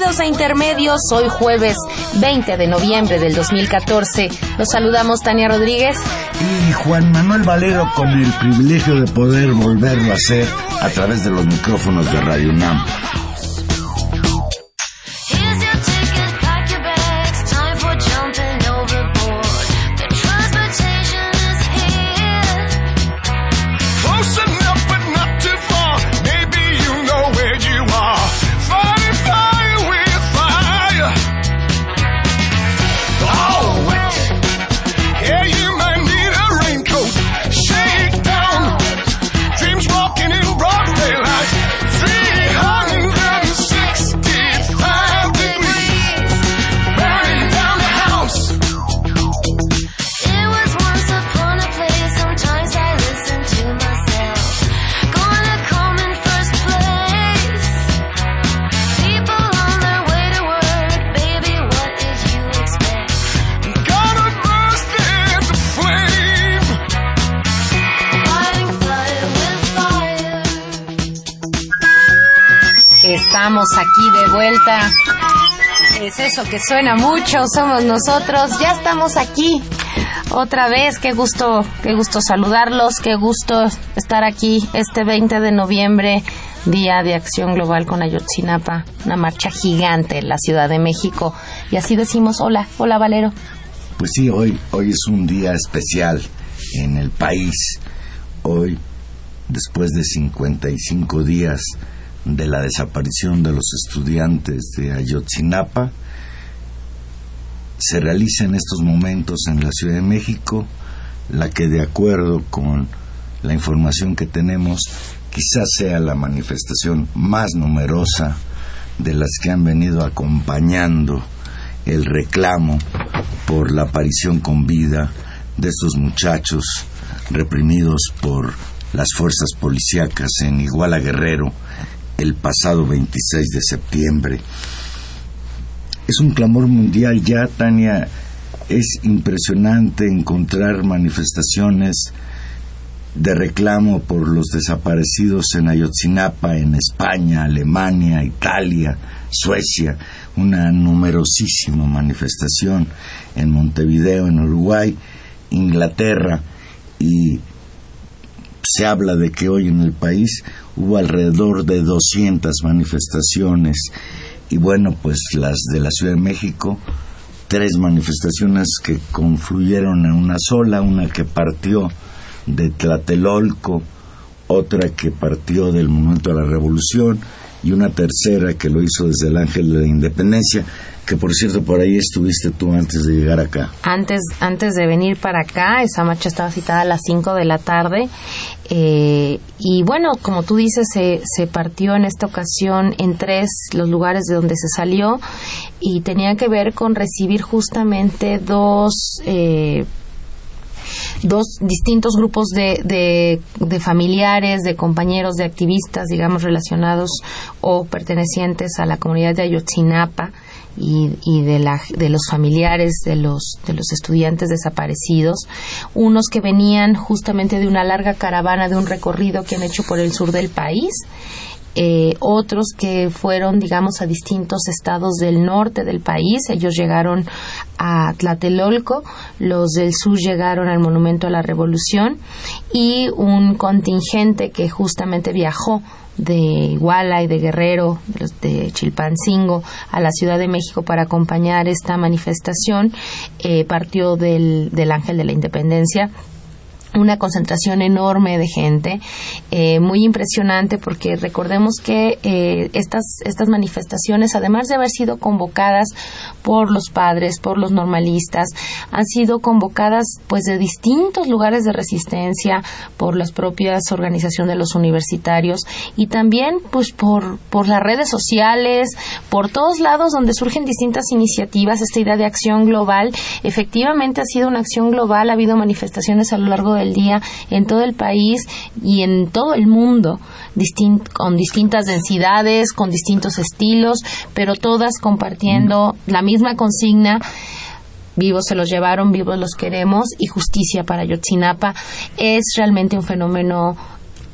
A Intermedios. Hoy jueves 20 de noviembre del 2014. Los saludamos Tania Rodríguez. Y Juan Manuel Valero con el privilegio de poder volverlo a hacer a través de los micrófonos de Radio UNAM. Aquí de vuelta. Es eso que suena mucho, somos nosotros. Ya estamos aquí otra vez. Qué gusto, qué gusto saludarlos, qué gusto estar aquí este 20 de noviembre, Día de Acción Global con Ayotzinapa, una marcha gigante en la Ciudad de México. Y así decimos, hola, hola Valero. Pues sí, hoy, hoy es un día especial en el país. Hoy, después de 55 días de la desaparición de los estudiantes de Ayotzinapa se realiza en estos momentos en la Ciudad de México, la que de acuerdo con la información que tenemos quizás sea la manifestación más numerosa de las que han venido acompañando el reclamo por la aparición con vida de estos muchachos reprimidos por las fuerzas policíacas en Iguala Guerrero el pasado 26 de septiembre. Es un clamor mundial ya, Tania. Es impresionante encontrar manifestaciones de reclamo por los desaparecidos en Ayotzinapa, en España, Alemania, Italia, Suecia, una numerosísima manifestación en Montevideo, en Uruguay, Inglaterra y se habla de que hoy en el país hubo alrededor de 200 manifestaciones y bueno, pues las de la Ciudad de México, tres manifestaciones que confluyeron en una sola, una que partió de Tlatelolco, otra que partió del Monumento a la Revolución y una tercera que lo hizo desde el Ángel de la Independencia que por cierto por ahí estuviste tú antes de llegar acá. Antes, antes de venir para acá, esa marcha estaba citada a las 5 de la tarde. Eh, y bueno, como tú dices, se, se partió en esta ocasión en tres los lugares de donde se salió. Y tenía que ver con recibir justamente dos... Eh, dos distintos grupos de, de, de, familiares, de compañeros, de activistas, digamos, relacionados o pertenecientes a la comunidad de Ayotzinapa, y, y de, la, de los familiares de los, de los estudiantes desaparecidos, unos que venían justamente de una larga caravana de un recorrido que han hecho por el sur del país, eh, otros que fueron, digamos, a distintos estados del norte del país. Ellos llegaron a Tlatelolco, los del sur llegaron al Monumento a la Revolución y un contingente que justamente viajó de Iguala y de Guerrero, de Chilpancingo, a la Ciudad de México para acompañar esta manifestación, eh, partió del, del Ángel de la Independencia una concentración enorme de gente, eh, muy impresionante porque recordemos que eh, estas, estas manifestaciones, además de haber sido convocadas por los padres, por los normalistas, han sido convocadas pues de distintos lugares de resistencia, por las propias organizaciones de los universitarios y también pues por, por las redes sociales, por todos lados donde surgen distintas iniciativas, esta idea de acción global, efectivamente ha sido una acción global, ha habido manifestaciones a lo largo de el día en todo el país y en todo el mundo con distintas densidades, con distintos estilos, pero todas compartiendo la misma consigna vivos se los llevaron, vivos los queremos y justicia para Yotzinapa. Es realmente un fenómeno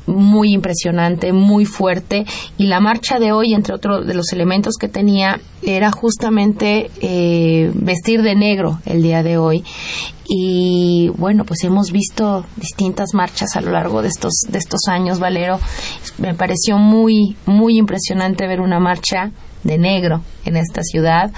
muy impresionante, muy fuerte. Y la marcha de hoy, entre otros de los elementos que tenía, era justamente eh, vestir de negro el día de hoy. Y bueno pues hemos visto distintas marchas a lo largo de estos de estos años Valero. Me pareció muy muy impresionante ver una marcha de negro en esta ciudad,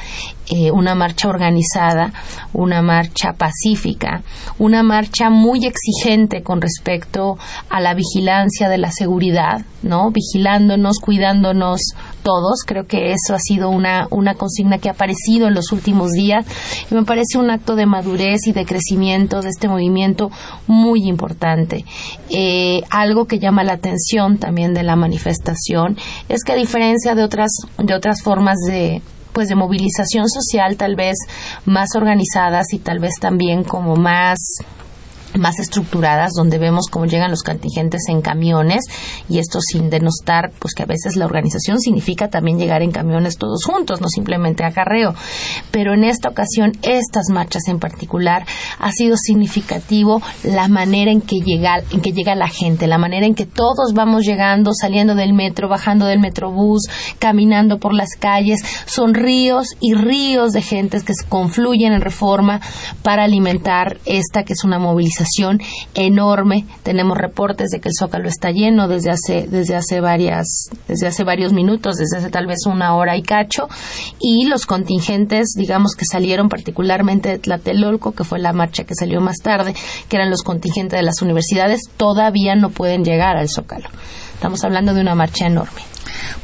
eh, una marcha organizada, una marcha pacífica, una marcha muy exigente con respecto a la vigilancia de la seguridad, ¿no? Vigilándonos, cuidándonos todos. Creo que eso ha sido una, una consigna que ha aparecido en los últimos días y me parece un acto de madurez y de crecimiento de este movimiento muy importante. Eh, algo que llama la atención también de la manifestación es que a diferencia de otras, de otras formas de, pues de movilización social tal vez más organizadas y tal vez también como más más estructuradas donde vemos cómo llegan los contingentes en camiones y esto sin denostar pues que a veces la organización significa también llegar en camiones todos juntos no simplemente acarreo. Pero en esta ocasión estas marchas en particular ha sido significativo la manera en que llega en que llega la gente la manera en que todos vamos llegando saliendo del metro bajando del metrobús caminando por las calles. Son ríos y ríos de gentes que confluyen en reforma para alimentar esta que es una movilización enorme. Tenemos reportes de que el Zócalo está lleno desde hace, desde hace varias, desde hace varios minutos, desde hace tal vez una hora y cacho. Y los contingentes, digamos que salieron particularmente de Tlatelolco, que fue la marcha que salió más tarde, que eran los contingentes de las universidades, todavía no pueden llegar al Zócalo. Estamos hablando de una marcha enorme.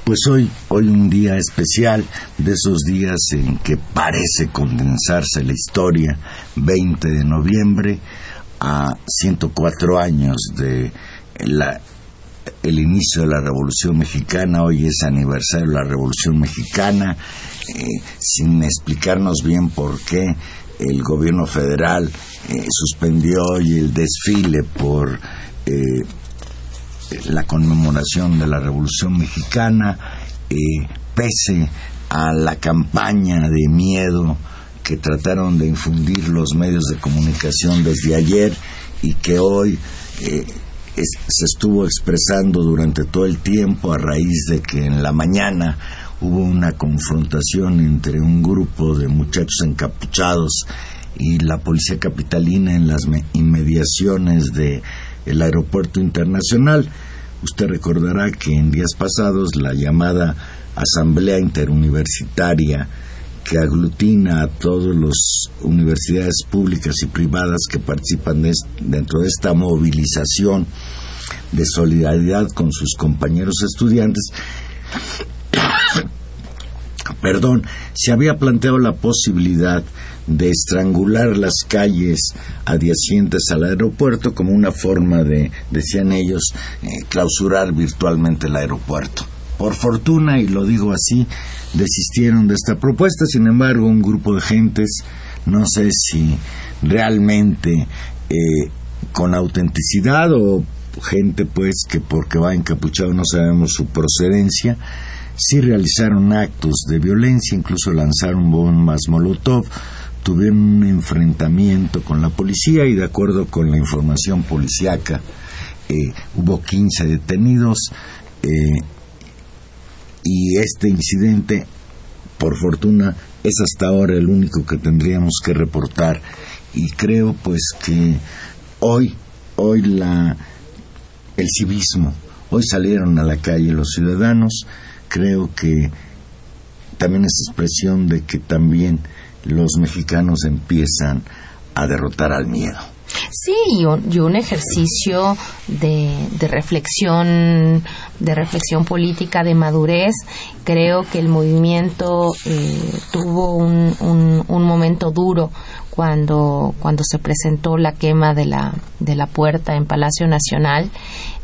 Pues hoy, hoy un día especial, de esos días en que parece condensarse la historia, 20 de noviembre, a 104 años de el inicio de la Revolución Mexicana, hoy es aniversario de la Revolución Mexicana, eh, sin explicarnos bien por qué el gobierno federal eh, suspendió hoy el desfile por eh, la conmemoración de la Revolución Mexicana, pese a la campaña de miedo que trataron de infundir los medios de comunicación desde ayer y que hoy eh, se estuvo expresando durante todo el tiempo a raíz de que en la mañana hubo una confrontación entre un grupo de muchachos encapuchados y la policía capitalina en las inmediaciones del el aeropuerto internacional. Usted recordará que en días pasados la llamada Asamblea Interuniversitaria que aglutina a todas las universidades públicas y privadas que participan dentro de esta movilización de solidaridad con sus compañeros estudiantes, perdón, se había planteado la posibilidad de estrangular las calles adyacentes al aeropuerto como una forma de, decían ellos, eh, clausurar virtualmente el aeropuerto. Por fortuna, y lo digo así, desistieron de esta propuesta. Sin embargo, un grupo de gentes, no sé si realmente eh, con autenticidad o gente pues que porque va encapuchado no sabemos su procedencia, sí realizaron actos de violencia, incluso lanzaron bombas Molotov, tuvieron un enfrentamiento con la policía y de acuerdo con la información policiaca eh, hubo 15 detenidos. Eh, y este incidente, por fortuna, es hasta ahora el único que tendríamos que reportar y creo pues que hoy, hoy la, el civismo, hoy salieron a la calle los ciudadanos, creo que también es expresión de que también los mexicanos empiezan a derrotar al miedo. Sí, y un, ejercicio de, reflexión, de reflexión política, de madurez. Creo que el movimiento eh, tuvo un, un, momento duro cuando, cuando se presentó la quema de la, de la puerta en Palacio Nacional.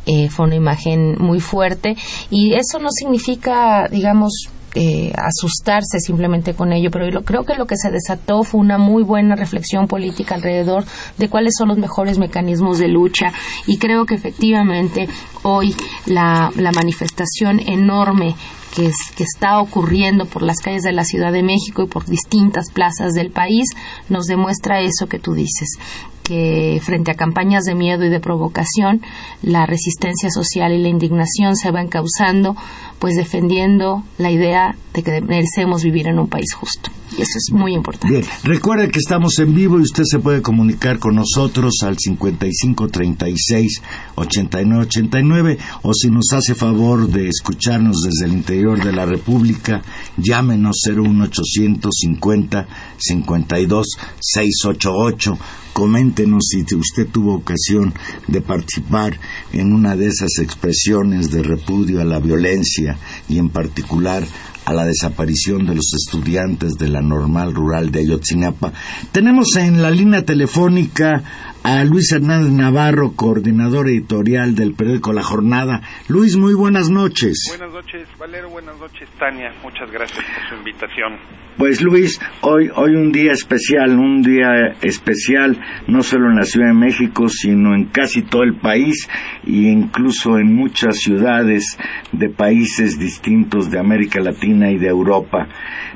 Eh, fue una imagen muy fuerte y eso no significa, digamos, eh, asustarse simplemente con ello, pero creo que lo que se desató fue una muy buena reflexión política alrededor de cuáles son los mejores mecanismos de lucha. Y creo que efectivamente hoy la, la manifestación enorme que, que, está ocurriendo por las calles de la Ciudad de México y por distintas plazas del país nos demuestra eso que tú dices, que frente a campañas de miedo y de provocación, la resistencia social y la indignación se van causando, pues defendiendo la idea de que merecemos vivir en un país justo. Y eso es muy importante. Bien, recuerde que estamos en vivo y usted se puede comunicar con nosotros al 55 36 89 89 o si nos hace favor de escucharnos desde el interior de la República, llámenos 01850 52 688 Coméntenos si usted tuvo ocasión de participar en una de esas expresiones de repudio a la violencia y en particular a la desaparición de los estudiantes de la normal rural de Ayotzinapa. Tenemos en la línea telefónica a Luis Hernández Navarro, coordinador editorial del periódico La Jornada. Luis, muy buenas noches. Buenas noches, Valero, buenas noches, Tania. Muchas gracias por su invitación. Pues Luis, hoy, hoy un día especial, un día especial no solo en la Ciudad de México, sino en casi todo el país e incluso en muchas ciudades de países distintos de América Latina y de Europa.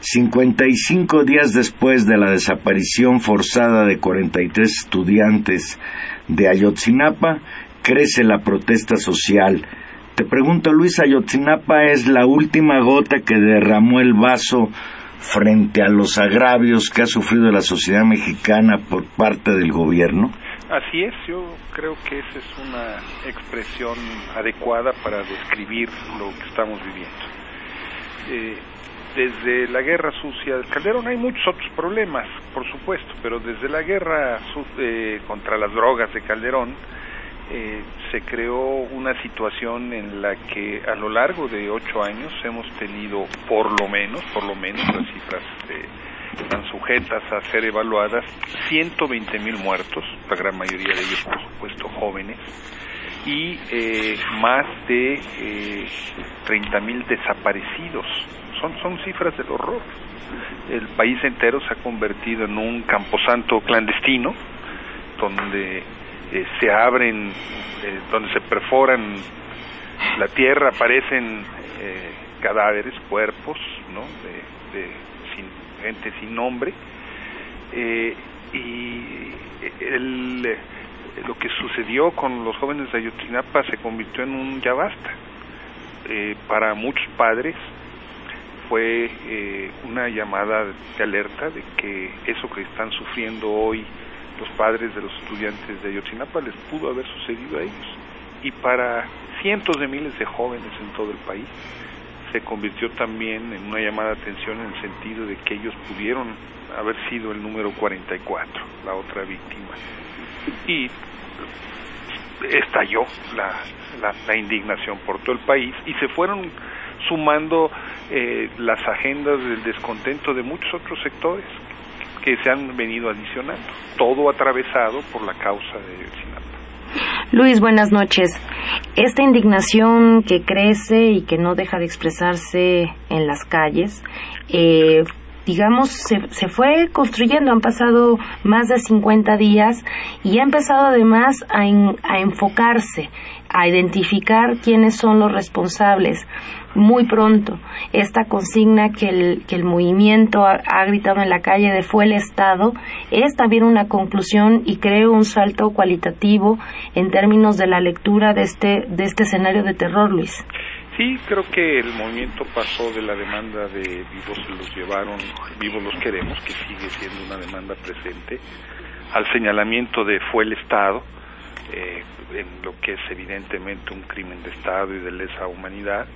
55 días después de la desaparición forzada de 43 estudiantes de Ayotzinapa, crece la protesta social. Te pregunto, Luis, ¿Ayotzinapa es la última gota que derramó el vaso frente a los agravios que ha sufrido la sociedad mexicana por parte del gobierno? Así es, yo creo que esa es una expresión adecuada para describir lo que estamos viviendo. Eh, desde la guerra sucia del Calderón hay muchos otros problemas, por supuesto, pero desde la guerra eh, contra las drogas de Calderón, eh, se creó una situación en la que a lo largo de ocho años hemos tenido por lo menos, por lo menos las cifras están sujetas a ser evaluadas, 120 mil muertos, la gran mayoría de ellos por supuesto jóvenes, y eh, más de eh, 30 mil desaparecidos. Son, son cifras del horror. El país entero se ha convertido en un camposanto clandestino, donde eh, se abren, eh, donde se perforan la tierra, aparecen eh, cadáveres, cuerpos, ¿no? De, gente sin nombre. y el, lo que sucedió con los jóvenes de Ayotzinapa se convirtió en un ya basta. para muchos padres fue una llamada de alerta de que eso que están sufriendo hoy los padres de los estudiantes de Ayotzinapa les pudo haber sucedido a ellos. Y para cientos de miles de jóvenes en todo el país se convirtió también en una llamada de atención en el sentido de que ellos pudieron haber sido el número 44, la otra víctima. Y estalló la, la, indignación por todo el país y se fueron sumando eh, las agendas del descontento de muchos otros sectores que se han venido adicionando, todo atravesado por la causa de Ayotzinapa. Luis, buenas noches. Esta indignación que crece y que no deja de expresarse en las calles, eh, digamos, se, se, fue construyendo, han pasado más de 50 días y ha empezado además a, a enfocarse, a identificar quiénes son los responsables muy pronto. Esta consigna que el, que el movimiento ha, gritado en la calle de fue el Estado es también una conclusión y creo un salto cualitativo en términos de la lectura de este, de este escenario de terror, Luis. Sí, creo que el movimiento pasó de la demanda de vivos se los llevaron, vivos los queremos, que sigue siendo una demanda presente, al señalamiento de fue el Estado, eh, en lo que es evidentemente un crimen de Estado y de lesa humanidad,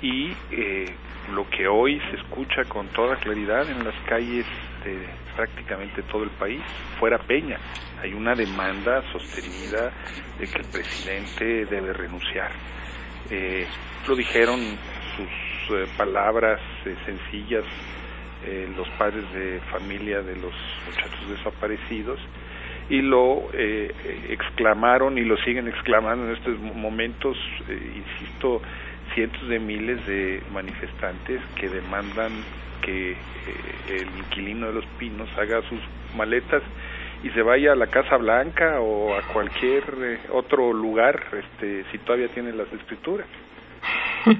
y eh, lo que hoy se escucha con toda claridad en las calles de prácticamente todo el país, fuera Peña. Hay una demanda sostenida de que el presidente debe renunciar. Eh, lo dijeron sus eh, palabras eh, sencillas los padres de familia de los muchachos desaparecidos y lo exclamaron y lo siguen exclamando en estos momentos, insisto, cientos de miles de manifestantes que demandan que eh, el inquilino de los pinos haga sus maletas y se vaya a la Casa Blanca o a cualquier eh, otro lugar este, si todavía tiene las escrituras.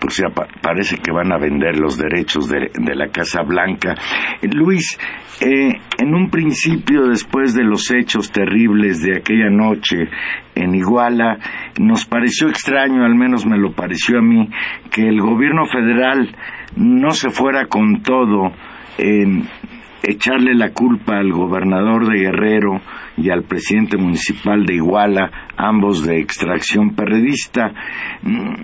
Pues ya parece que van a vender los derechos de, la Casa Blanca. Luis, eh, en un principio, después de los hechos terribles de aquella noche en Iguala, nos pareció extraño, al menos me lo pareció a mí, que el gobierno federal no se fuera con todo en echarle la culpa al gobernador de Guerrero y al presidente municipal de Iguala, ambos de extracción perredista. Mm,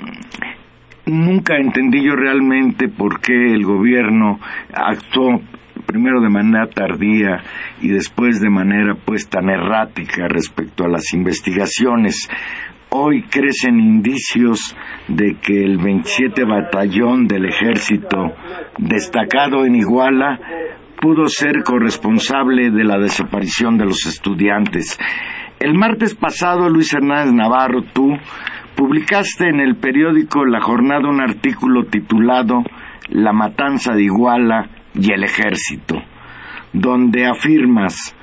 nunca entendí yo realmente por qué el gobierno actuó primero de manera tardía y después de manera pues tan errática respecto a las investigaciones. Hoy crecen indicios de que el 27 batallón del ejército destacado en Iguala pudo ser corresponsable de la desaparición de los estudiantes. El martes pasado, Luis Hernández Navarro, tú publicaste en el periódico La Jornada un artículo titulado La matanza de Iguala y el ejército, donde afirmas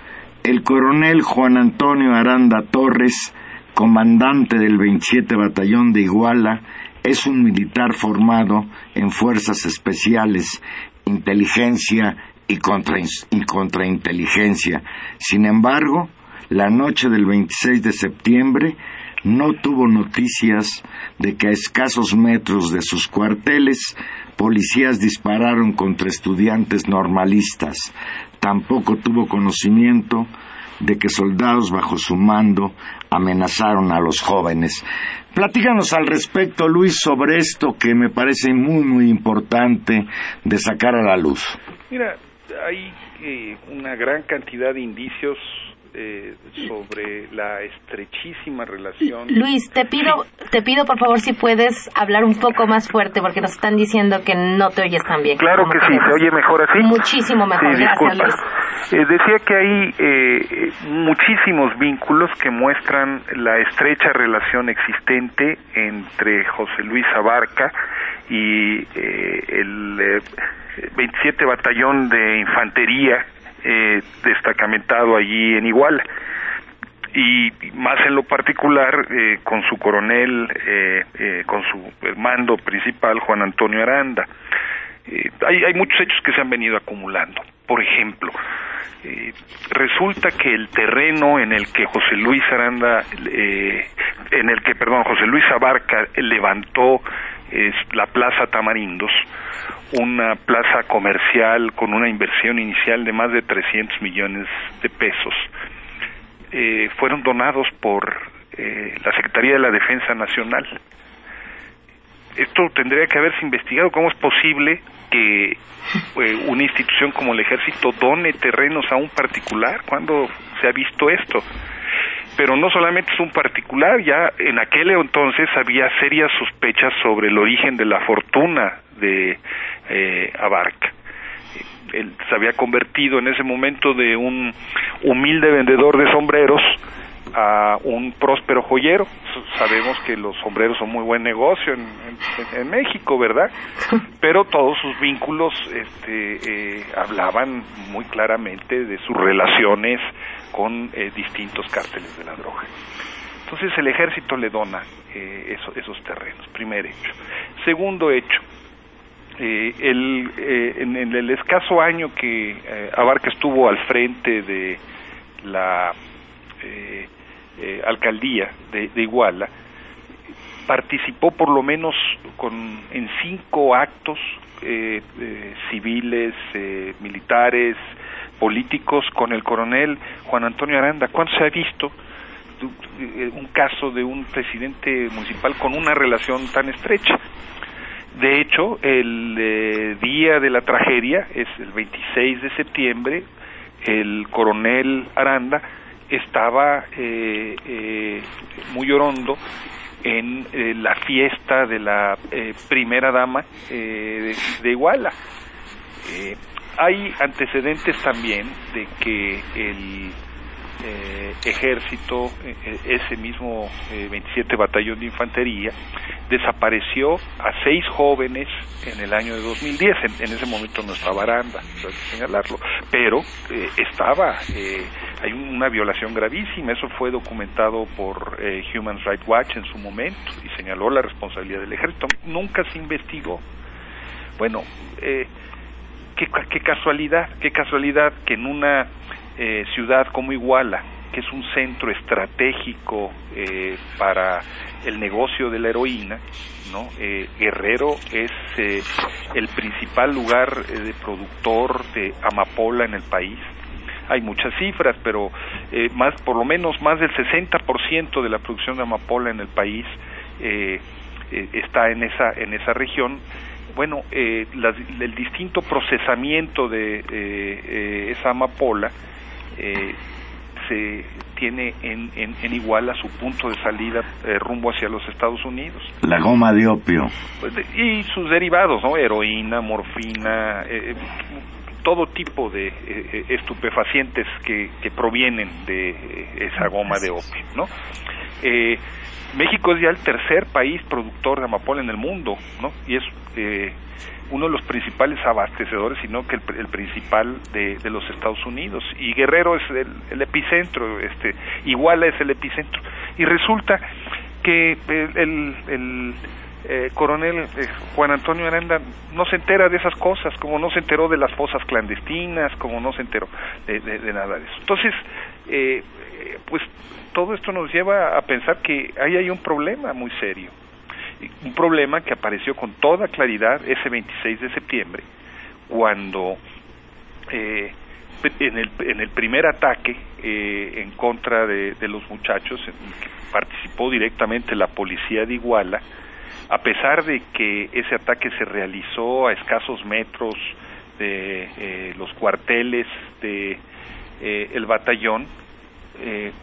el coronel Juan Antonio Aranda Torres comandante del 27 Batallón de Iguala, es un militar formado en fuerzas especiales, inteligencia y, contrainteligencia. Sin embargo, la noche del 26 de septiembre no tuvo noticias de que a escasos metros de sus cuarteles policías dispararon contra estudiantes normalistas. Tampoco tuvo conocimiento de que soldados bajo su mando amenazaron a los jóvenes. Platícanos al respecto, Luis, sobre esto que me parece muy, muy importante de sacar a la luz. Mira, hay eh, una gran cantidad de indicios eh, sobre la estrechísima relación. Luis, te pido, te pido por favor si puedes hablar un poco más fuerte porque nos están diciendo que no te oyes tan bien. Claro que sí, se oye mejor así. Muchísimo mejor, gracias Luis. Eh, decía que hay eh, muchísimos vínculos que muestran la estrecha relación existente entre José Luis Abarca y el 27 Batallón de Infantería eh, destacamentado allí en Iguala y más en lo particular eh, con su coronel, eh, eh, con su mando principal, Juan Antonio Aranda. hay, hay muchos hechos que se han venido acumulando. Por ejemplo, resulta que el terreno en el que José Luis Aranda, en el que, perdón, José Luis Abarca levantó la Plaza Tamarindos, una plaza comercial con una inversión inicial de más de 300 millones de pesos, eh, fueron donados por eh, la Secretaría de la Defensa Nacional. Esto tendría que haberse investigado. ¿Cómo es posible que eh, una institución como el Ejército done terrenos a un particular? ¿Cuándo se ha visto esto? Pero no solamente es un particular, ya en aquel entonces había serias sospechas sobre el origen de la fortuna de eh, Abarca. Él se había convertido en ese momento de un humilde vendedor de sombreros a un próspero joyero. Sabemos que los sombreros son muy buen negocio en, en, México, ¿verdad? Pero todos sus vínculos este, eh, hablaban muy claramente de sus relaciones con eh, distintos cárteles de la droga. Entonces el ejército le dona eh, esos terrenos, primer hecho. Segundo hecho, eh, el, eh, en, el escaso año que eh, Abarca estuvo al frente de la alcaldía de, Iguala, participó por lo menos con, en cinco actos civiles, militares, políticos con el coronel Juan Antonio Aranda. ¿Cuándo se ha visto un caso de un presidente municipal con una relación tan estrecha? De hecho, el eh, día de la tragedia es el 26 de septiembre. El coronel Aranda estaba eh, eh, muy orondo en la fiesta de la primera dama de, de, Iguala. hay antecedentes también de que el eh, ejército, eh, eh, ese mismo 27 Batallón de Infantería, desapareció a seis jóvenes en el año de 2010. En, ese momento no estaba Aranda, hay que señalarlo, pero estaba, hay una violación gravísima. Eso fue documentado por Human Rights Watch en su momento y señaló la responsabilidad del ejército. Nunca se investigó. Bueno, qué, qué casualidad, qué casualidad que en una eh, ciudad como Iguala, que es un centro estratégico eh, para el negocio de la heroína, ¿no? Eh, Guerrero es el principal lugar de productor de amapola en el país. Hay muchas cifras, pero más, por lo menos más del 60% de la producción de amapola en el país está en esa en esa región bueno, el distinto procesamiento de esa amapola eh, se tiene en, en, en, Iguala su punto de salida eh, rumbo hacia los Estados Unidos. La goma de opio. Pues, y sus derivados, ¿no? Heroína, morfina, eh, todo tipo de estupefacientes que, que, provienen de esa goma de opio, ¿no? México es ya el tercer país productor de amapola en el mundo, ¿no? Y es uno de los principales abastecedores, sino que el, principal de, los Estados Unidos. Y Guerrero es el, epicentro, este, Iguala es el epicentro. Y resulta que el, el eh, coronel eh, Juan Antonio Aranda no se entera de esas cosas, como no se enteró de las fosas clandestinas, como no se enteró de, nada de eso. Entonces, eh, pues todo esto nos lleva a pensar que ahí hay un problema muy serio un problema que apareció con toda claridad ese 26 de septiembre, cuando eh, en, el, en el primer ataque eh, en contra de, los muchachos, que participó directamente la policía de Iguala, a pesar de que ese ataque se realizó a escasos metros de eh, los cuarteles de el batallón,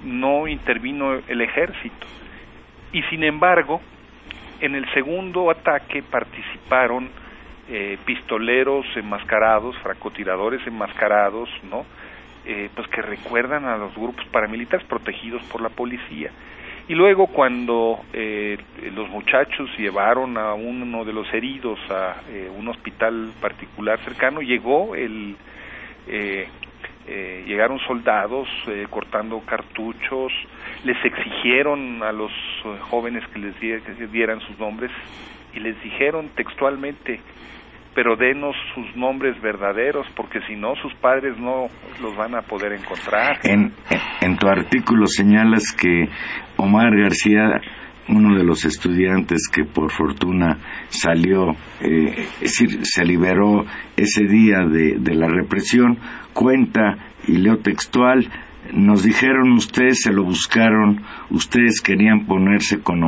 no intervino el ejército. Y sin embargo, en el segundo ataque participaron eh, pistoleros enmascarados, francotiradores enmascarados, ¿no? Eh, pues que recuerdan a los grupos paramilitares protegidos por la policía. Y luego cuando eh, los muchachos llevaron a uno de los heridos a un hospital particular cercano, llegó el eh, llegaron soldados eh, cortando cartuchos, les exigieron a los eh, jóvenes que les dieran sus nombres y les dijeron textualmente, pero denos sus nombres verdaderos, porque si no, sus padres no los van a poder encontrar. En, en tu artículo señalas que Omar García uno de los estudiantes que por fortuna salió, eh, es decir, se liberó ese día de, de la represión, cuenta, y leo textual, nos dijeron ustedes se lo buscaron, ustedes querían ponerse con,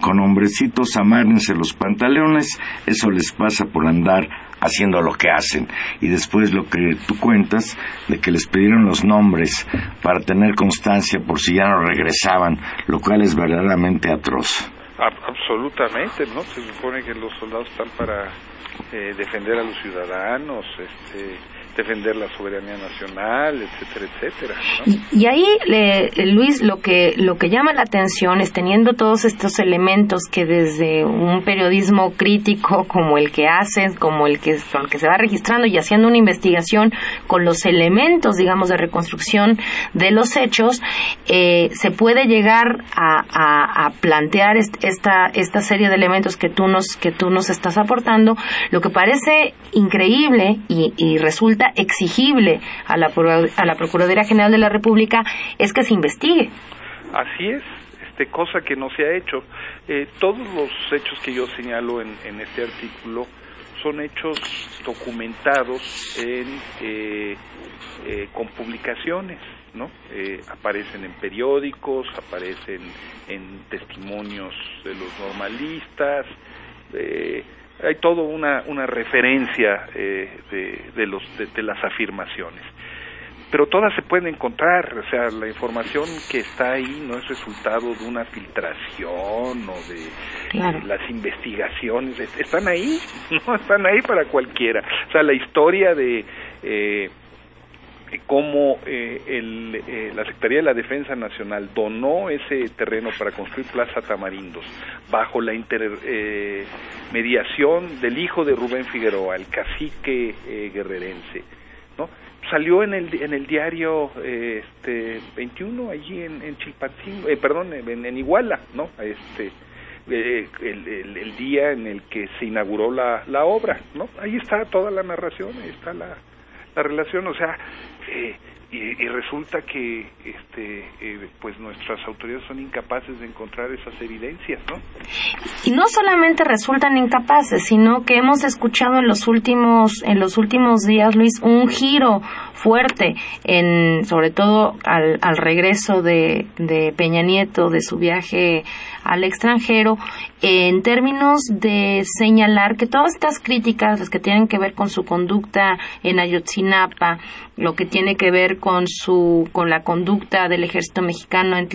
con hombrecitos, amárrense los pantalones, eso les pasa por andar haciendo lo que hacen. Y después lo que tú cuentas, de que les pidieron los nombres para tener constancia por si ya no regresaban, lo cual es verdaderamente atroz. absolutamente, ¿no? Se supone que los soldados están para eh, defender a los ciudadanos, este, defender la soberanía nacional, etcétera, etcétera. Y, ahí, Luis, lo que lo que llama la atención es teniendo todos estos elementos que desde un periodismo crítico como el que hacen, como el que, el que se va registrando y haciendo una investigación con los elementos, digamos, de reconstrucción de los hechos, eh, se puede llegar a, plantear esta esta serie de elementos que tú nos que tú nos estás aportando, lo que parece increíble y, y resulta exigible a la, a la Procuraduría General de la República es que se investigue. Así es, este, cosa que no se ha hecho. Eh, todos los hechos que yo señalo en, este artículo son hechos documentados en, eh, eh, con publicaciones, ¿no? aparecen en periódicos, aparecen en testimonios de los normalistas, Eh, hay toda una, una referencia eh, de, de, los, de, las afirmaciones. Pero todas se pueden encontrar, o sea, la información que está ahí no es resultado de una filtración o de, las investigaciones, están ahí, no están ahí para cualquiera. O sea, la historia de eh, cómo eh, el, eh, la Secretaría de la Defensa Nacional donó ese terreno para construir Plaza Tamarindos bajo la intermediación eh, del hijo de Rubén Figueroa, el cacique eh, guerrerense, ¿no? Salió en el, en el diario este, 21 allí en, en Chilpancingo, perdón, en, en, Iguala, ¿no? Este, el, el, el, día en el que se inauguró la, la obra, ¿no? Ahí está toda la narración, ahí está la, la relación, o sea, eh, y, resulta que este eh, pues nuestras autoridades son incapaces de encontrar esas evidencias no y no solamente resultan incapaces sino que hemos escuchado en los últimos en los últimos días Luis un giro fuerte en sobre todo al, al regreso de, de Peña Nieto de su viaje al extranjero en términos de señalar que todas estas críticas, las que tienen que ver con su conducta en Ayotzinapa, lo que tiene que ver con su con la conducta del ejército mexicano en,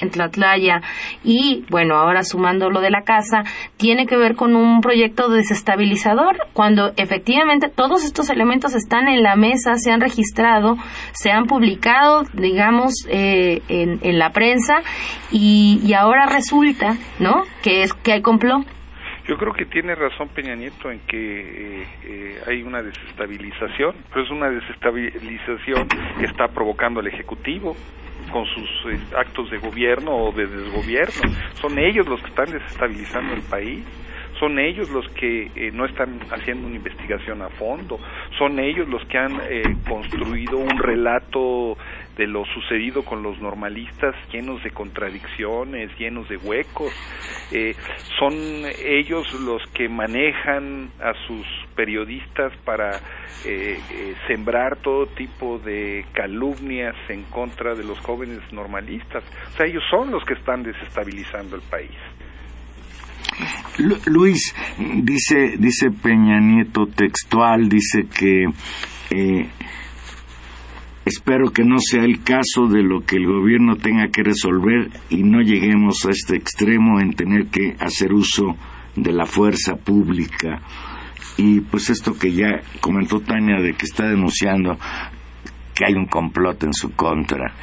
en Tlatlaya y bueno ahora sumando lo de la casa tiene que ver con un proyecto desestabilizador cuando efectivamente todos estos elementos están en la mesa se han registrado se han publicado digamos eh, en, en, la prensa y, y ahora resulta no que es que hay complot yo creo que tiene razón Peña Nieto en que eh, eh, hay una desestabilización, pero es una desestabilización que está provocando el Ejecutivo con sus eh, actos de gobierno o de desgobierno. Son ellos los que están desestabilizando el país son ellos los que eh, no están haciendo una investigación a fondo, son ellos los que han eh, construido un relato de lo sucedido con los normalistas llenos de contradicciones, llenos de huecos. Eh, son ellos los que manejan a sus periodistas para sembrar todo tipo de calumnias en contra de los jóvenes normalistas. O sea, ellos son los que están desestabilizando el país. Luis, dice, dice Peña Nieto textual, dice que eh, espero que no sea el caso de lo que el gobierno tenga que resolver y no lleguemos a este extremo en tener que hacer uso de la fuerza pública. Y pues esto que ya comentó Tania de que está denunciando que hay un complot en su contra.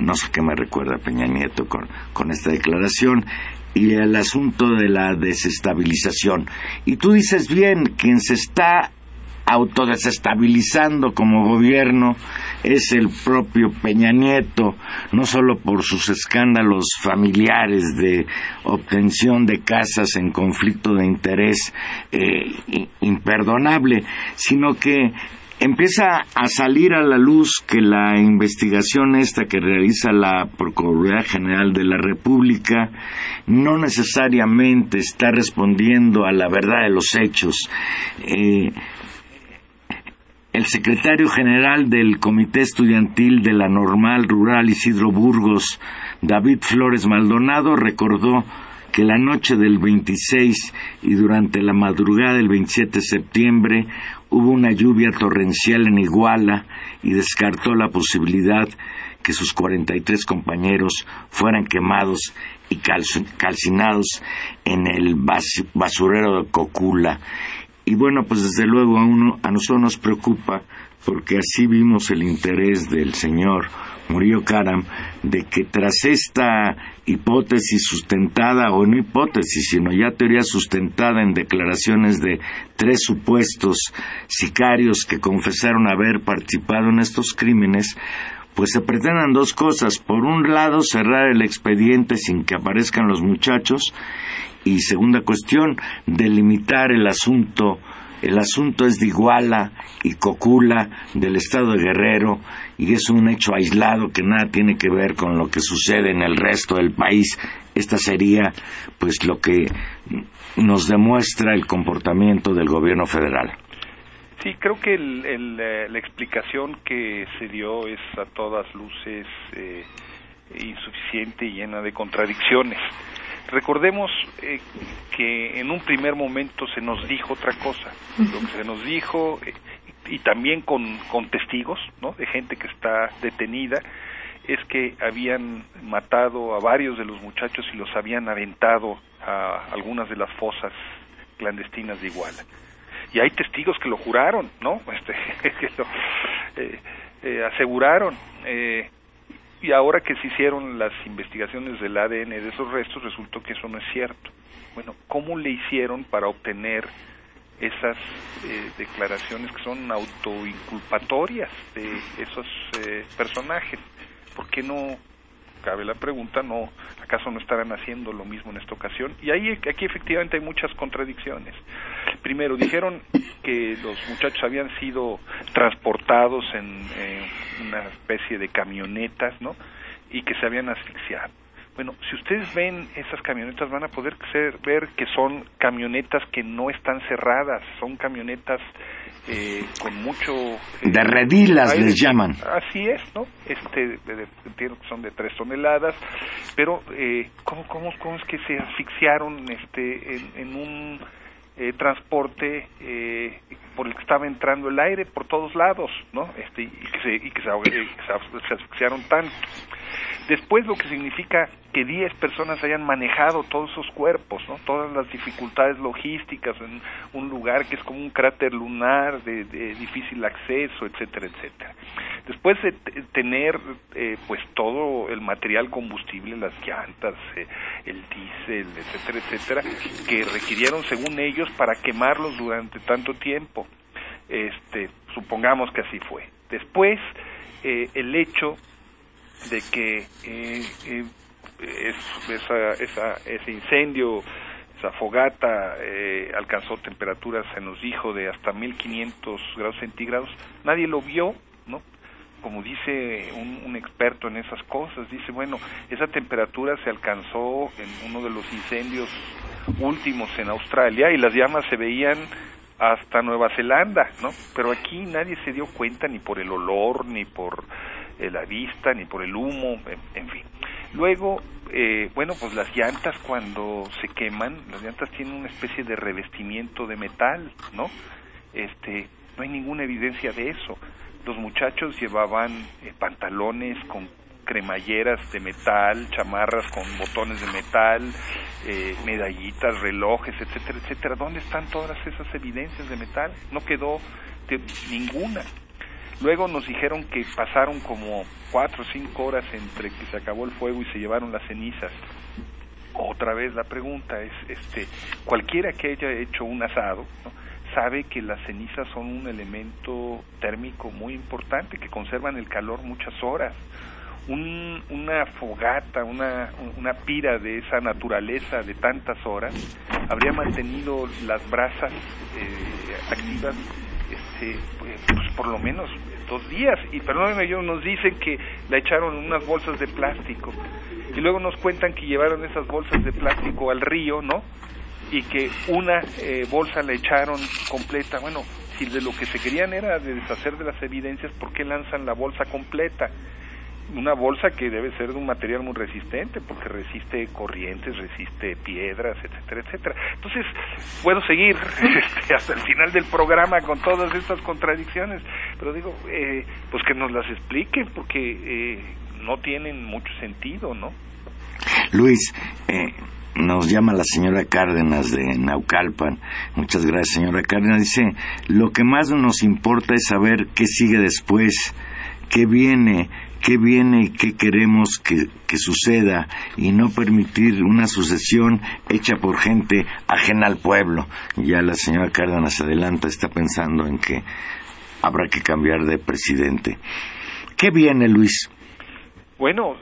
No, sé qué me recuerda Peña Nieto con, con esta declaración y el asunto de la desestabilización. Y tú dices bien, quien se está autodesestabilizando como gobierno es el propio Peña Nieto, no solo por sus escándalos familiares de obtención de casas en conflicto de interés eh, imperdonable, sino que empieza a salir a la luz que la investigación esta que realiza la Procuraduría General de la República no necesariamente está respondiendo a la verdad de los hechos. Eh, el secretario general del Comité Estudiantil de la Normal Rural Isidro Burgos, David Flores Maldonado, recordó que la noche del 26 y durante la madrugada del 27 de septiembre hubo una lluvia torrencial en Iguala y descartó la posibilidad que sus 43 compañeros fueran quemados y calcinados en el basurero de Cocula. Y bueno, pues desde luego a, uno, a nosotros nos preocupa porque así vimos el interés del señor Murillo Karam de que tras esta hipótesis sustentada, o no hipótesis, sino ya teoría sustentada en declaraciones de tres supuestos sicarios que confesaron haber participado en estos crímenes, pues se pretendan dos cosas. Por un lado, cerrar el expediente sin que aparezcan los muchachos y segunda cuestión, delimitar el asunto. El asunto es de Iguala y Cocula del estado de Guerrero y es un hecho aislado que nada tiene que ver con lo que sucede en el resto del país. Esta sería pues lo que nos demuestra el comportamiento del gobierno federal. Sí, creo que eh, la explicación que se dio es a todas luces eh, insuficiente y llena de contradicciones. Recordemos eh, que en un primer momento se nos dijo otra cosa. Lo que se nos dijo, eh, y también con, con testigos, ¿no? De gente que está detenida, es que habían matado a varios de los muchachos y los habían aventado a algunas de las fosas clandestinas de Iguala. Y hay testigos que lo juraron, ¿no? Este, que lo eh, eh, aseguraron. Eh, y ahora que se hicieron las investigaciones del ADN de esos restos, resultó que eso no es cierto. Bueno, ¿cómo le hicieron para obtener esas eh, declaraciones que son autoinculpatorias de esos eh, personajes? ¿Por qué no cabe la pregunta, no, acaso no estarán haciendo lo mismo en esta ocasión? Y ahí aquí efectivamente hay muchas contradicciones. Primero, dijeron que los muchachos habían sido transportados en una especie de camionetas, ¿no? Y que se habían asfixiado. Bueno, si ustedes ven esas camionetas van a poder ver que son camionetas que no están cerradas, son camionetas eh, con mucho... Eh, de redilas les llaman. Así es, ¿no? Este, entiendo que son de tres toneladas, pero eh, ¿cómo, cómo, ¿cómo es que se asfixiaron este, en, un eh, transporte eh, por el que estaba entrando el aire por todos lados, ¿no? Este, y que se, y que se, se asfixiaron tanto. Después lo que significa que 10 personas hayan manejado todos esos cuerpos, ¿no? todas las dificultades logísticas en un lugar que es como un cráter lunar de, difícil acceso, etcétera, etcétera. Después de tener eh, pues todo el material combustible, las llantas, eh, el diésel, etcétera, etcétera, que requirieron según ellos para quemarlos durante tanto tiempo. Este, supongamos que así fue. Después, eh, el hecho de que eh, eh, esa, esa, ese incendio, esa fogata eh, alcanzó temperaturas, se nos dijo, de hasta 1500 grados centígrados, nadie lo vio, ¿no? Como dice un, un experto en esas cosas, dice, bueno, esa temperatura se alcanzó en uno de los incendios últimos en Australia y las llamas se veían hasta Nueva Zelanda, ¿no? Pero aquí nadie se dio cuenta ni por el olor, ni por eh, la vista, ni por el humo, en, fin. Luego, eh, bueno, pues las llantas cuando se queman, las llantas tienen una especie de revestimiento de metal, ¿no? Este, no hay ninguna evidencia de eso. Los muchachos llevaban eh, pantalones con cremalleras de metal, chamarras con botones de metal, eh, medallitas, relojes, etcétera, etcétera. ¿Dónde están todas esas evidencias de metal? No quedó ninguna. Luego nos dijeron que pasaron como cuatro o cinco horas entre que se acabó el fuego y se llevaron las cenizas. Otra vez la pregunta es, este, cualquiera que haya hecho un asado, sabe que las cenizas son un elemento térmico muy importante, que conservan el calor muchas horas. Un, una fogata, una, una pira de esa naturaleza de tantas horas, habría mantenido las brasas eh, activas este, pues, pues, por lo menos dos días. Y perdónenme, ellos nos dicen que la echaron unas bolsas de plástico. Y luego nos cuentan que llevaron esas bolsas de plástico al río, ¿no? Y que una eh, bolsa la echaron completa. Bueno, si de lo que se querían era de deshacer de las evidencias, ¿por qué lanzan la bolsa completa? Una bolsa que debe ser de un material muy resistente porque resiste corrientes, resiste piedras, etcétera, etcétera. Entonces, puedo seguir este, hasta el final del programa con todas estas contradicciones, pero digo, eh, pues que nos las expliquen porque eh, no tienen mucho sentido, ¿no? Luis, eh, nos llama la señora Cárdenas de Naucalpan. Muchas gracias, señora Cárdenas. Dice, lo que más nos importa es saber qué sigue después, qué viene, qué viene y qué queremos que, suceda y no permitir una sucesión hecha por gente ajena al pueblo. Ya la señora Cárdenas adelanta, está pensando en que habrá que cambiar de presidente. ¿Qué viene, Luis? Bueno,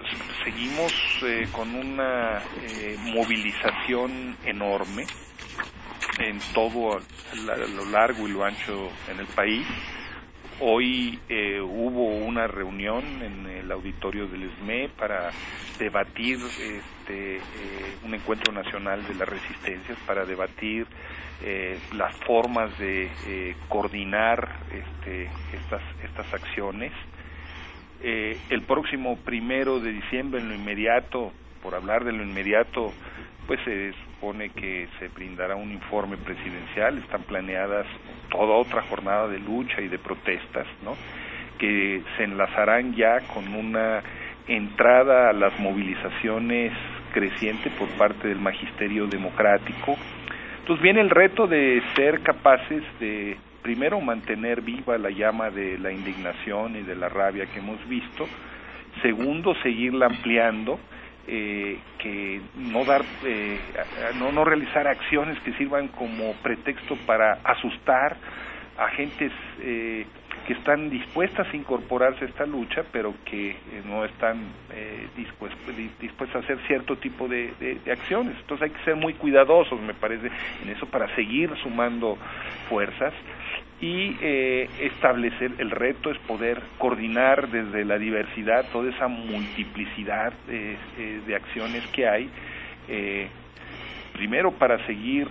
seguimos eh, con una eh, movilización enorme en todo lo largo y lo ancho en el país Hoy eh, hubo una reunión en el auditorio del ESME para debatir este, eh, un encuentro nacional de las resistencias, para debatir eh, las formas de coordinar este, estas, estas acciones. el próximo primero de diciembre, en lo inmediato, por hablar de lo inmediato, pues se que se brindará un informe presidencial, están planeadas toda otra jornada de lucha y de protestas, ¿no? que se enlazarán ya con una entrada a las movilizaciones creciente por parte del magisterio democrático. Entonces viene el reto de ser capaces de primero mantener viva la llama de la indignación y de la rabia que hemos visto, segundo seguirla ampliando, eh, que no dar eh, no, no realizar acciones que sirvan como pretexto para asustar a gentes eh, que están dispuestas a incorporarse a esta lucha, pero que eh, no están eh, dispuestas, a hacer cierto tipo de, acciones. Entonces hay que ser muy cuidadosos, me parece, en eso para seguir sumando fuerzas y eh, establecer el reto es poder coordinar desde la diversidad toda esa multiplicidad de, de acciones que hay primero para seguir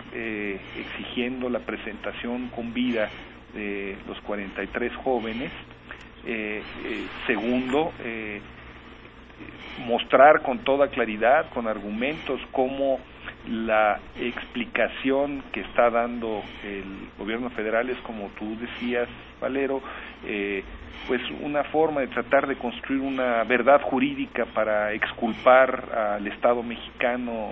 exigiendo la presentación con vida de los 43 jóvenes. Eh, eh, segundo, eh, mostrar con toda claridad, con argumentos, cómo la explicación que está dando el gobierno federal es, como tú decías, Valero, pues una forma de tratar de construir una verdad jurídica para exculpar al Estado mexicano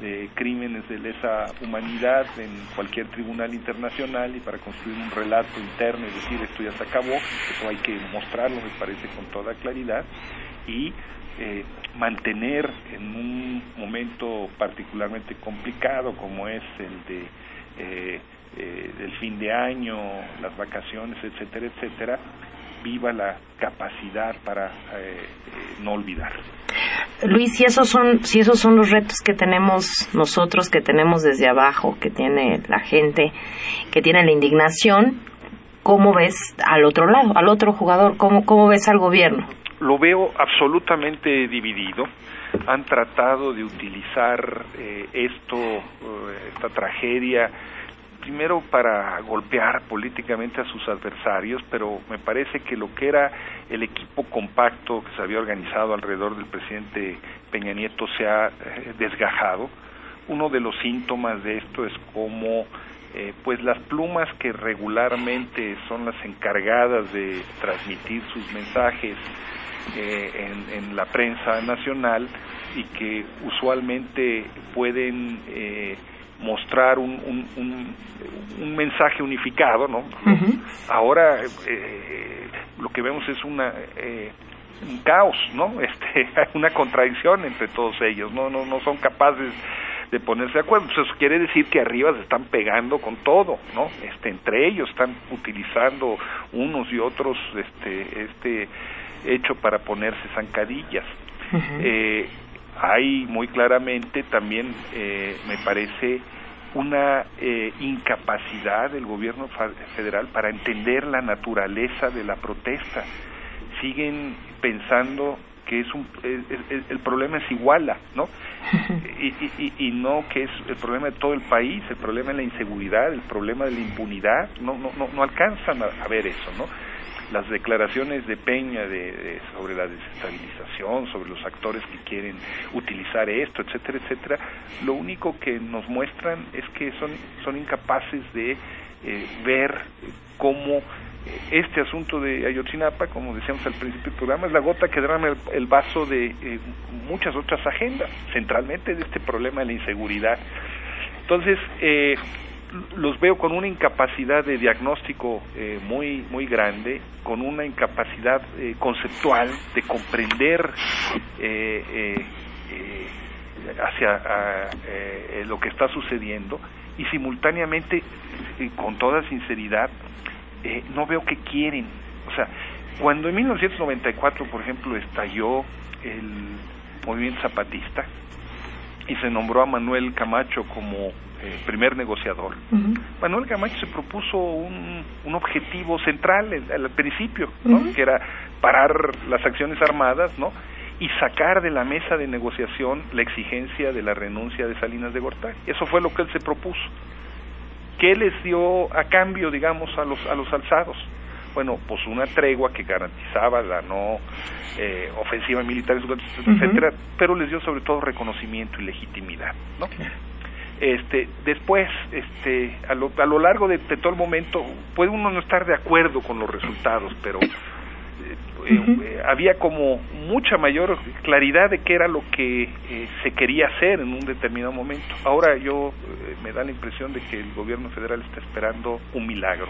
de crímenes de lesa humanidad en cualquier tribunal internacional y para construir un relato interno y decir esto ya se acabó, eso hay que mostrarlo, me parece, con toda claridad. Y eh, mantener en un momento particularmente complicado como es el de eh, eh, del fin de año, las vacaciones, etcétera, etcétera, viva la capacidad para eh, eh, no olvidar. Luis, si esos son, si esos son los retos que tenemos nosotros, que tenemos desde abajo, que tiene la gente, que tiene la indignación, ¿cómo ves al otro lado, al otro jugador? ¿Cómo, cómo ves al gobierno? Lo veo absolutamente dividido. Han tratado de utilizar eh, esto, esta tragedia, primero para golpear políticamente a sus adversarios, pero me parece que lo que era el equipo compacto que se había organizado alrededor del presidente Peña Nieto se ha eh, desgajado. Uno de los síntomas de esto es como eh, pues las plumas que regularmente son las encargadas de transmitir sus mensajes eh, en, en, la prensa nacional y que usualmente pueden eh, mostrar un, un, un, mensaje unificado, ¿no? Ahora eh, lo que vemos es una eh, un caos, ¿no? Este, una contradicción entre todos ellos, no, no, no son capaces de ponerse de acuerdo. eso quiere decir que arriba se están pegando con todo, ¿no? Este, entre ellos están utilizando unos y otros este, este hecho para ponerse zancadillas. eh, hay muy claramente también, eh, me parece, una eh, incapacidad del gobierno federal para entender la naturaleza de la protesta. Siguen pensando que es un el, problema es iguala, ¿no? Y, y, y, no que es el problema de todo el país, el problema de la inseguridad, el problema de la impunidad, no no no, no alcanzan a ver eso, ¿no? Las declaraciones de Peña de, sobre la desestabilización, sobre los actores que quieren utilizar esto, etcétera, etcétera, lo único que nos muestran es que son, son incapaces de eh, ver cómo eh, este asunto de Ayotzinapa, como decíamos al principio del programa, es la gota que derrama el, vaso de eh, muchas otras agendas, centralmente de este problema de la inseguridad. Entonces, eh, los veo con una incapacidad de diagnóstico eh, muy muy grande, con una incapacidad eh, conceptual de comprender eh, hacia lo que está sucediendo y simultáneamente, con toda sinceridad, no veo que quieren. O sea, cuando en 1994, por ejemplo, estalló el movimiento zapatista y se nombró a Manuel Camacho como eh, primer negociador. Manuel Camacho se propuso un, un objetivo central al principio, que era parar las acciones armadas, ¿no? y sacar de la mesa de negociación la exigencia de la renuncia de Salinas de Gortari. Eso fue lo que él se propuso. ¿Qué les dio a cambio, digamos, a los, a los alzados? Bueno, pues una tregua que garantizaba la no eh, ofensiva militar, etcétera, pero les dio sobre todo reconocimiento y legitimidad, ¿no? Este, después, este, a lo, a lo largo de, todo el momento, puede uno no estar de acuerdo con los resultados, pero eh, eh, había como mucha mayor claridad de qué era lo que eh, se quería hacer en un determinado momento. Ahora yo me da la impresión de que el gobierno federal está esperando un milagro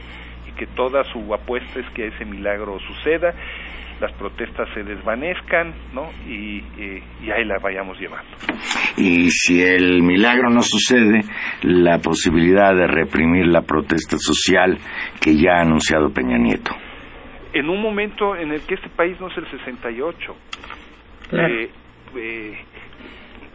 y que toda su apuesta es que ese milagro suceda las protestas se desvanezcan, ¿no? Y, y, ahí la vayamos llevando. Y si el milagro no sucede, la posibilidad de reprimir la protesta social que ya ha anunciado Peña Nieto. En un momento en el que este país no es el 68, eh, eh,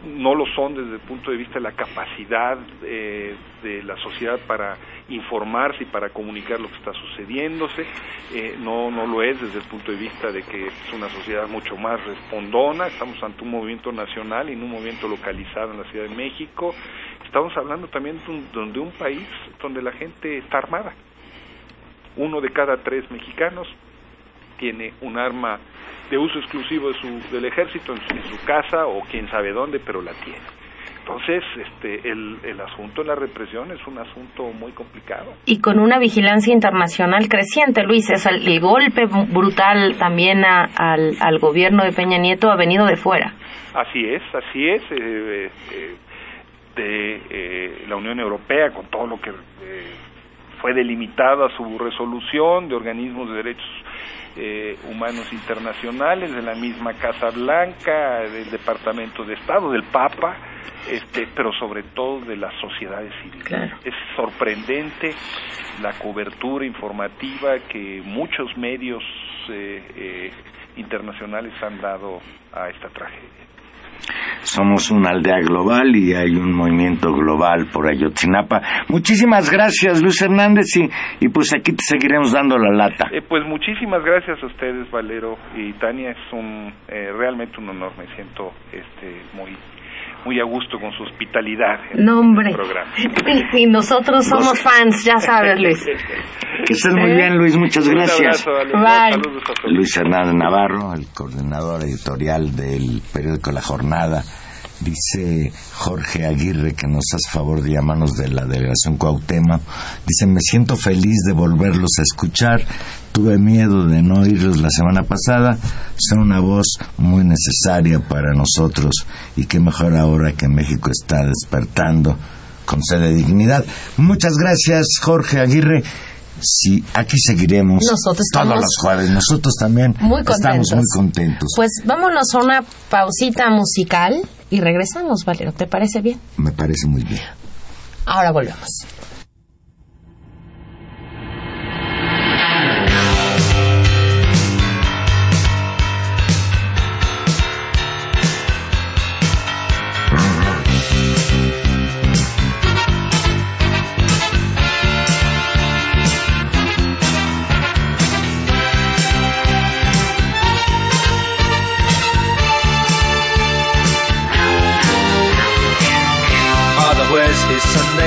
no lo son desde el punto de vista de la capacidad eh, de la sociedad para informarse y para comunicar lo que está sucediéndose, eh, no, no lo es desde el punto de vista de que es una sociedad mucho más respondona, estamos ante un movimiento nacional y en un movimiento localizado en la Ciudad de México, estamos hablando también de un, de un país donde la gente está armada, uno de cada tres mexicanos tiene un arma de uso exclusivo de su, del ejército en su, casa o quién sabe dónde, pero la tiene. Entonces, este, el, el asunto de la represión es un asunto muy complicado. Y con una vigilancia internacional creciente, Luis, es el, golpe brutal también al, al, gobierno de Peña Nieto ha venido de fuera. Así es, así es. Eh, eh, de eh, la Unión Europea, con todo lo que fue delimitado a su resolución de organismos de derechos eh, humanos internacionales, de la misma Casa Blanca, del Departamento de Estado, del Papa, este, pero sobre todo de las sociedades civiles. Es sorprendente la cobertura informativa que muchos medios eh, eh, internacionales han dado a esta tragedia somos una aldea global y hay un movimiento global por Ayotzinapa. Muchísimas gracias, Luis Hernández, y, pues aquí te seguiremos dando la lata. Eh, pues muchísimas gracias a ustedes, Valero y Tania. Es un eh, realmente un honor. Me siento este muy muy a gusto con su hospitalidad no, hombre. programa. Y, nosotros somos fans, ya sabes, Luis. Que estés muy bien, Luis. Muchas gracias. Bye. Luis Hernández Navarro, el coordinador editorial del periódico La Jornada. Dice Jorge Aguirre que nos hace favor de llamarnos de la delegación Cuauhtémoc. Dice, me siento feliz de volverlos a escuchar. Tuve miedo de no oírlos la semana pasada. Son una voz muy necesaria para nosotros y qué mejor ahora que México está despertando con sed de dignidad. Muchas gracias, Jorge Aguirre. Sí, aquí seguiremos Nosotros todos los jueves. Nosotros también estamos muy contentos. Pues vámonos a una pausita musical y regresamos, Valero. ¿Te parece bien? Me parece muy bien. Ahora volvemos.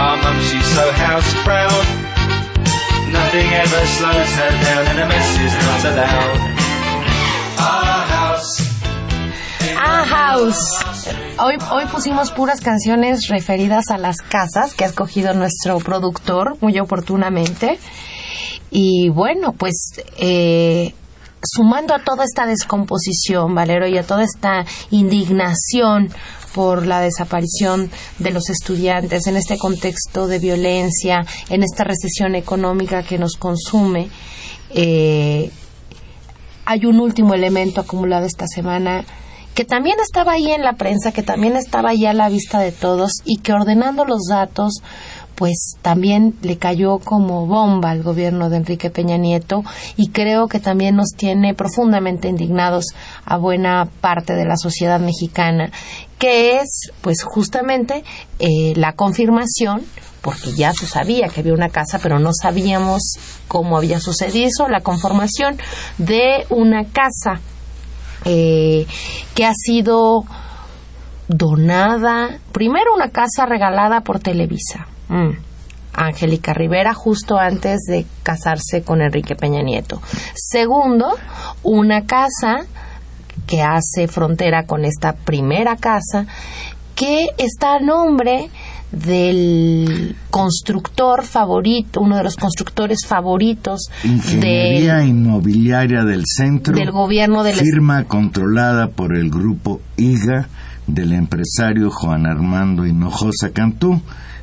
Our mum, she's so house proud. Nothing ever slows her down and a mess is allowed. House. House. Hoy, hoy pusimos puras canciones referidas a las casas que ha escogido nuestro productor muy oportunamente. Y bueno, pues eh, sumando a toda esta descomposición, Valero, y a toda esta indignación por la desaparición de los estudiantes en este contexto de violencia, en esta recesión económica que nos consume, eh, hay un último elemento acumulado esta semana que también estaba ahí en la prensa, que también estaba ahí a la vista de todos y que ordenando los datos, pues también le cayó como bomba al gobierno de Enrique Peña Nieto y creo que también nos tiene profundamente indignados a buena parte de la sociedad mexicana, que es pues justamente eh, la confirmación porque ya se sabía que había una casa, pero no sabíamos cómo había sucedido eso, la conformación de una casa eh, que ha sido donada, primero una casa regalada por Televisa. Mm. Angélica Rivera justo antes de casarse con Enrique Peña Nieto. Segundo, una casa que hace frontera con esta primera casa que está a nombre del constructor favorito, uno de los constructores favoritos Ingeniería del, Inmobiliaria del Centro, del gobierno del firma controlada por el grupo IGA del empresario Juan Armando Hinojosa Cantú,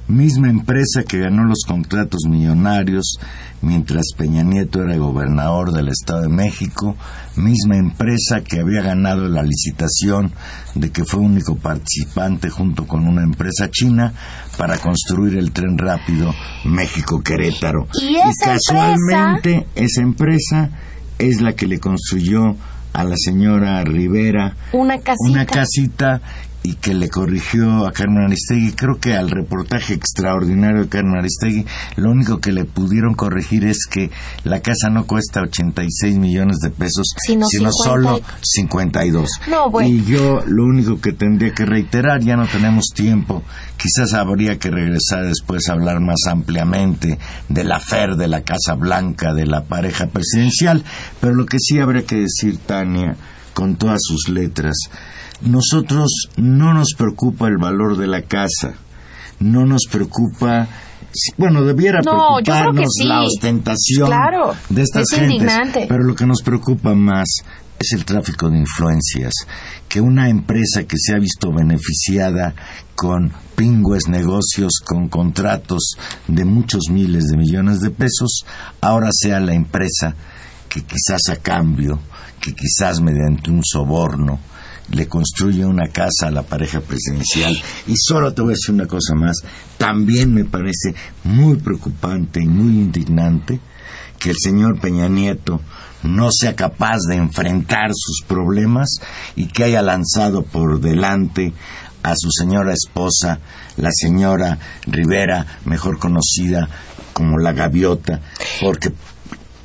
misma empresa que ganó los contratos millonarios mientras Peña Nieto era gobernador del Estado de México, misma empresa que había ganado la licitación de que fue único participante junto con una empresa china para construir el tren rápido México-Querétaro. Y esa casualmente esa empresa es la que le construyó a la señora Rivera una casita, una casita y que le corrigió a Carmen Aristegui. Creo que al reportaje extraordinario de Carmen Aristegui, lo único que le pudieron corregir es que la casa no cuesta 86 millones de pesos, Sino sino 50 solo 52. No, bueno. Y yo lo único que tendría que reiterar, ya no tenemos tiempo, quizás habría que regresar después a hablar más ampliamente de la FER, de la Casa Blanca, de la pareja presidencial, pero lo que sí habría que decir, Tania, con todas sus letras, nosotros no nos preocupa el valor de la casa, no nos preocupa, bueno, debiera No, preocuparnos sí. la ostentación Claro, de estas es gentes, indignante. pero lo que nos preocupa más es el tráfico de influencias, que una empresa que se ha visto beneficiada con pingües negocios, con contratos de muchos miles de millones de pesos, ahora sea la empresa que quizás a cambio, que quizás mediante un soborno, le construye una casa a la pareja presidencial. Y solo te voy a decir una cosa más, también me parece muy preocupante y muy indignante que el señor Peña Nieto no sea capaz de enfrentar sus problemas y que haya lanzado por delante a su señora esposa, la señora Rivera, mejor conocida como la gaviota, porque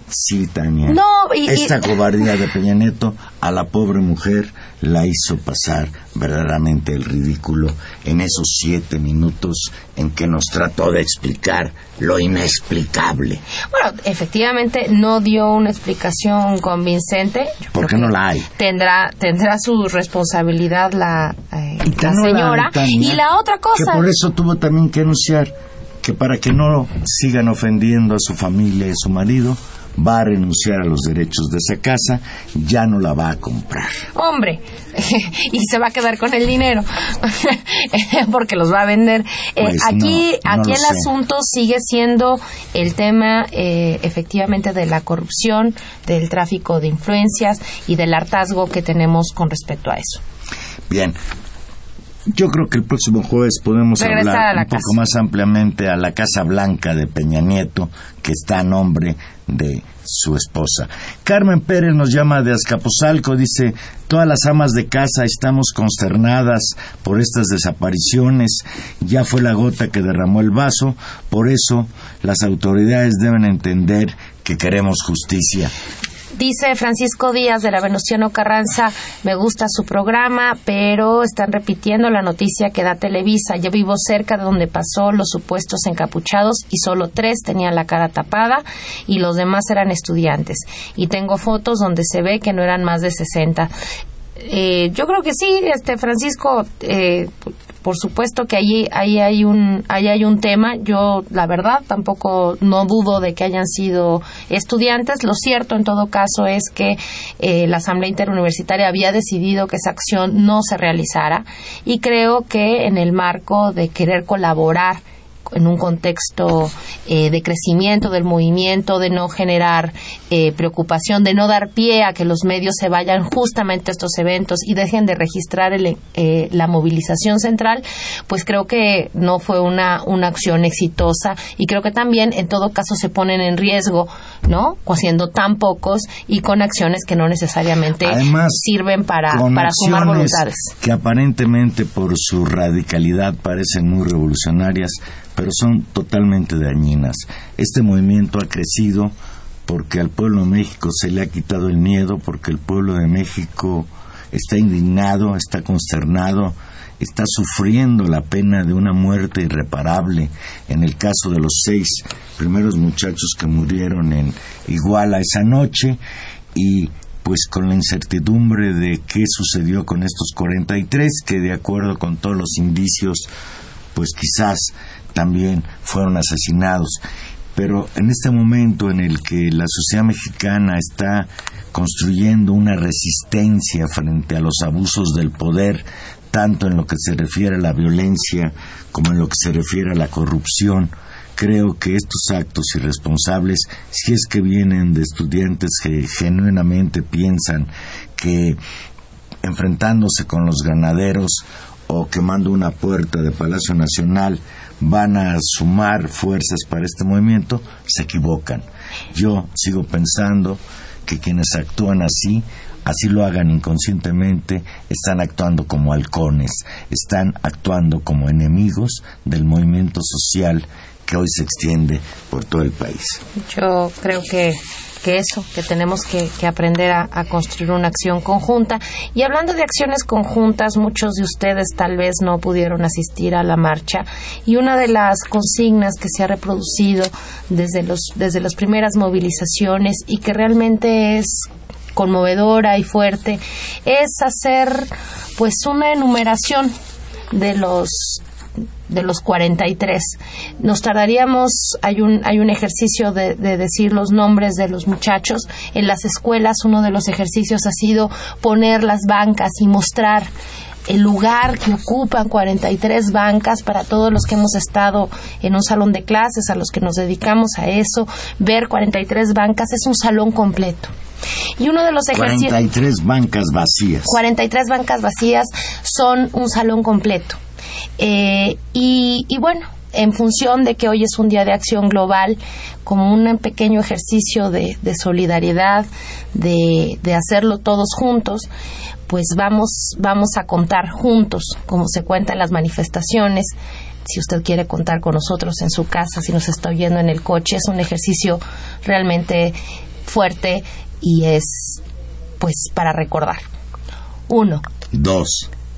sí, Tania, No, y- y- esta cobardía de Peña Nieto a la pobre mujer la hizo pasar verdaderamente el ridículo en esos siete minutos en que nos trató de explicar lo inexplicable. Bueno, efectivamente no dio una explicación convincente. Yo Porque que no la hay. Tendrá, tendrá su responsabilidad la, eh, la que no señora. y la otra Que cosa. por eso tuvo también que anunciar que para que no sigan ofendiendo a su familia y a su marido, va a renunciar a los derechos de esa casa, ya no la va a comprar. Hombre, y se va a quedar con el dinero porque los va a vender. Eh, Pues aquí, no, no aquí el sé. asunto sigue siendo el tema, eh, efectivamente, de la corrupción, del tráfico de influencias y del hartazgo que tenemos con respecto a eso. Bien. Yo creo que el próximo jueves podemos Regresar hablar un poco más ampliamente a la Casa Blanca de Peña Nieto, que está a nombre de su esposa. Carmen Pérez nos llama de Azcapotzalco, dice, todas las amas de casa estamos consternadas por estas desapariciones, ya fue la gota que derramó el vaso, por eso las autoridades deben entender que queremos justicia. Dice Francisco Díaz de la Venustiano Carranza, me gusta su programa, pero están repitiendo la noticia que da Televisa. Yo vivo cerca de donde pasó los supuestos encapuchados y solo tres tenían la cara tapada y los demás eran estudiantes. Y tengo fotos donde se ve que no eran más de 60. Eh, yo creo que sí, este Francisco, eh, por supuesto que allí, ahí hay un, ahí hay un tema. Yo, la verdad, tampoco no dudo de que hayan sido estudiantes. Lo cierto, en todo caso, es que eh, la Asamblea Interuniversitaria había decidido que esa acción no se realizara y creo que en el marco de querer colaborar en un contexto eh, de crecimiento del movimiento, de no generar eh, preocupación, de no dar pie a que los medios se vayan justamente a estos eventos y dejen de registrar eh, la movilización central, pues creo que no fue una, una acción exitosa y creo que también en todo caso se ponen en riesgo, ¿no? Haciendo tan pocos y con acciones que no necesariamente sirven para, para sumar voluntades. Que aparentemente por su radicalidad parecen muy revolucionarias, pero son totalmente dañinas. Este movimiento ha crecido porque al pueblo de México se le ha quitado el miedo, porque el pueblo de México está indignado, está consternado, está sufriendo la pena de una muerte irreparable en el caso de los seis primeros muchachos que murieron en Iguala esa noche y pues con la incertidumbre de qué sucedió con estos 43 que de acuerdo con todos los indicios pues quizás también fueron asesinados. Pero en este momento en el que la sociedad mexicana está construyendo una resistencia frente a los abusos del poder, tanto en lo que se refiere a la violencia como en lo que se refiere a la corrupción, creo que estos actos irresponsables, si es que vienen de estudiantes que genuinamente piensan que enfrentándose con los ganaderos o quemando una puerta de Palacio Nacional van a sumar fuerzas para este movimiento, se equivocan. Yo sigo pensando que quienes actúan así, así lo hagan inconscientemente, están actuando como halcones, están actuando como enemigos del movimiento social que hoy se extiende por todo el país. Yo creo que que eso, que tenemos que, aprender a, a, construir una acción conjunta. Y hablando de acciones conjuntas, muchos de ustedes tal vez no pudieron asistir a la marcha y una de las consignas que se ha reproducido desde, los, desde las primeras movilizaciones y que realmente es conmovedora y fuerte es hacer pues una enumeración de los de los 43. Nos tardaríamos, hay un, hay un ejercicio de, de, decir los nombres de los muchachos. En las escuelas uno de los ejercicios ha sido poner las bancas y mostrar el lugar que ocupan 43 bancas para todos los que hemos estado en un salón de clases, a los que nos dedicamos a eso, ver 43 bancas es un salón completo. Y uno de los ejercicios... 43 bancas vacías. 43 bancas vacías son un salón completo. Eh, y, bueno, en función de que hoy es un día de acción global, como un pequeño ejercicio de, solidaridad, de, hacerlo todos juntos, pues vamos, vamos a contar juntos, como se cuenta en las manifestaciones. Si usted quiere contar con nosotros en su casa, si nos está oyendo en el coche, es un ejercicio realmente fuerte y es, pues, para recordar. Uno. Dos.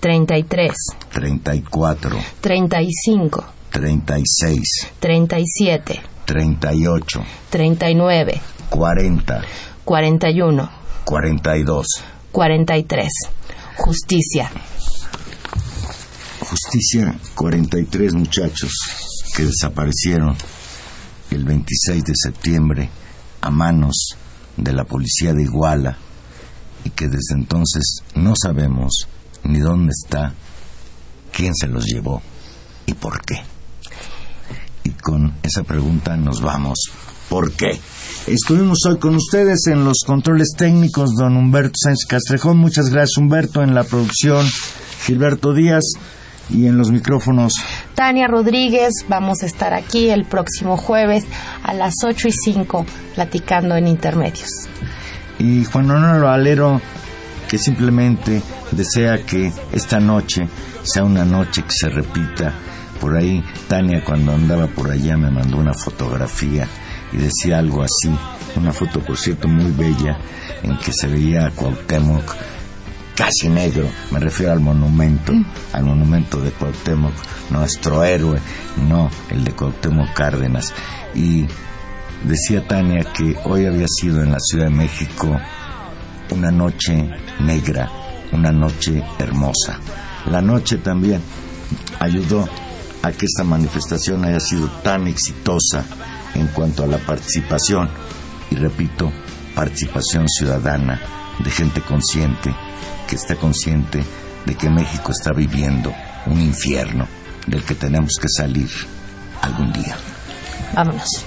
33, 34, 35, 36, 37, 38, 39, 40, 41, 42, 43. Justicia. Justicia, 43 muchachos que desaparecieron el 26 de septiembre a manos de la policía de Iguala y que desde entonces no sabemos ni dónde está, quién se los llevó y por qué. Y con esa pregunta nos vamos. ¿Por qué? Estuvimos hoy con ustedes en los controles técnicos, don Humberto Sánchez Castrejón. Muchas gracias, Humberto. En la producción, Gilberto Díaz. Y en los micrófonos, Tania Rodríguez. Vamos a estar aquí el próximo jueves a las 8 y 5 platicando en Intermedios y Juan Manuel Valero que simplemente desea que esta noche sea una noche que se repita. Por ahí Tania cuando andaba por allá me mandó una fotografía y decía algo así, una foto por cierto muy bella en que se veía a Cuauhtémoc casi negro, me refiero al monumento, al monumento de Cuauhtémoc, nuestro héroe, no el de Cuauhtémoc Cárdenas. Y decía Tania que hoy había sido en la Ciudad de México una noche negra, una noche hermosa. La noche también ayudó a que esta manifestación haya sido tan exitosa en cuanto a la participación, y repito, participación ciudadana de gente consciente, que está consciente de que México está viviendo un infierno del que tenemos que salir algún día. Vámonos.